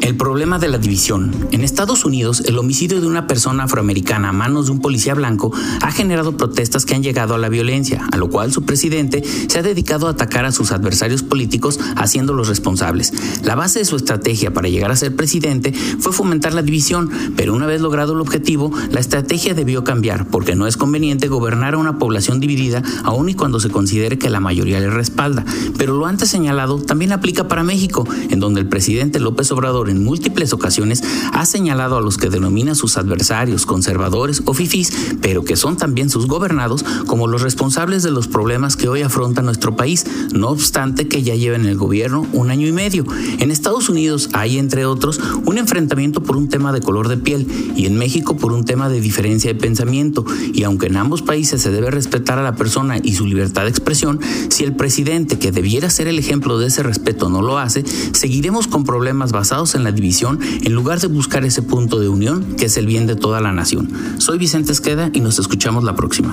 El problema de la división. En Estados Unidos, el homicidio de una persona afroamericana a manos de un policía blanco ha generado protestas que han llegado a la violencia, a lo cual su presidente se ha dedicado a atacar a sus adversarios políticos haciéndolos responsables. La base de su estrategia para llegar a ser presidente fue fomentar la división, pero una vez logrado el objetivo, la estrategia debió cambiar, porque no es conveniente gobernar a una población dividida aun y cuando se considere que la mayoría le respalda. Pero lo antes señalado también aplica para México, en donde el presidente López Obrador en múltiples ocasiones ha señalado a los que denomina sus adversarios, conservadores o fifís, pero que son también sus gobernados, como los responsables de los problemas que hoy afronta nuestro país, no obstante que ya lleven el gobierno un año y medio. En Estados Unidos hay, entre otros, un enfrentamiento por un tema de color de piel y en México por un tema de diferencia de pensamiento, y aunque en ambos países se debe respetar a la persona y su libertad de expresión, si el presidente que debiera ser el ejemplo de ese respeto no lo hace, seguiremos con problemas basados en la división en lugar de buscar ese punto de unión que es el bien de toda la nación. Soy Vicente Esqueda y nos escuchamos la próxima.